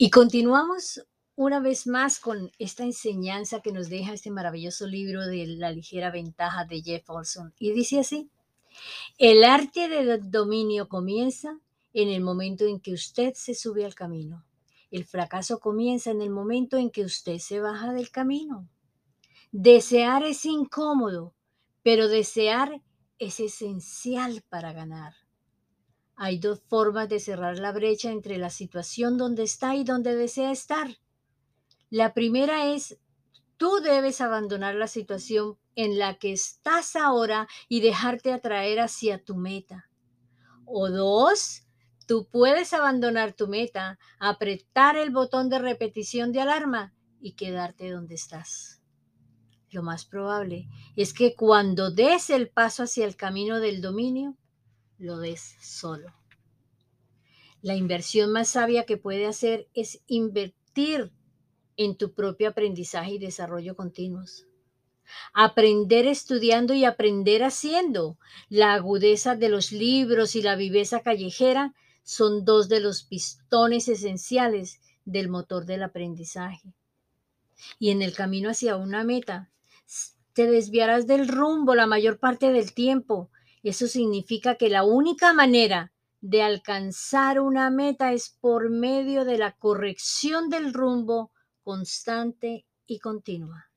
Y continuamos una vez más con esta enseñanza que nos deja este maravilloso libro de La ligera ventaja de Jeff Olson. Y dice así, el arte del dominio comienza en el momento en que usted se sube al camino. El fracaso comienza en el momento en que usted se baja del camino. Desear es incómodo, pero desear es esencial para ganar. Hay dos formas de cerrar la brecha entre la situación donde está y donde desea estar. La primera es, tú debes abandonar la situación en la que estás ahora y dejarte atraer hacia tu meta. O dos, tú puedes abandonar tu meta, apretar el botón de repetición de alarma y quedarte donde estás. Lo más probable es que cuando des el paso hacia el camino del dominio, lo des solo. La inversión más sabia que puede hacer es invertir en tu propio aprendizaje y desarrollo continuos. Aprender estudiando y aprender haciendo. La agudeza de los libros y la viveza callejera son dos de los pistones esenciales del motor del aprendizaje. Y en el camino hacia una meta, te desviarás del rumbo la mayor parte del tiempo. Eso significa que la única manera de alcanzar una meta es por medio de la corrección del rumbo constante y continua.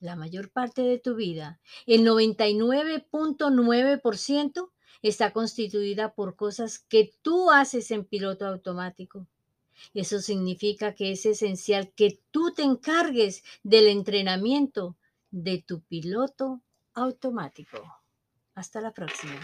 La mayor parte de tu vida, el 99.9%, está constituida por cosas que tú haces en piloto automático. Eso significa que es esencial que tú te encargues del entrenamiento de tu piloto automático. Hasta la próxima.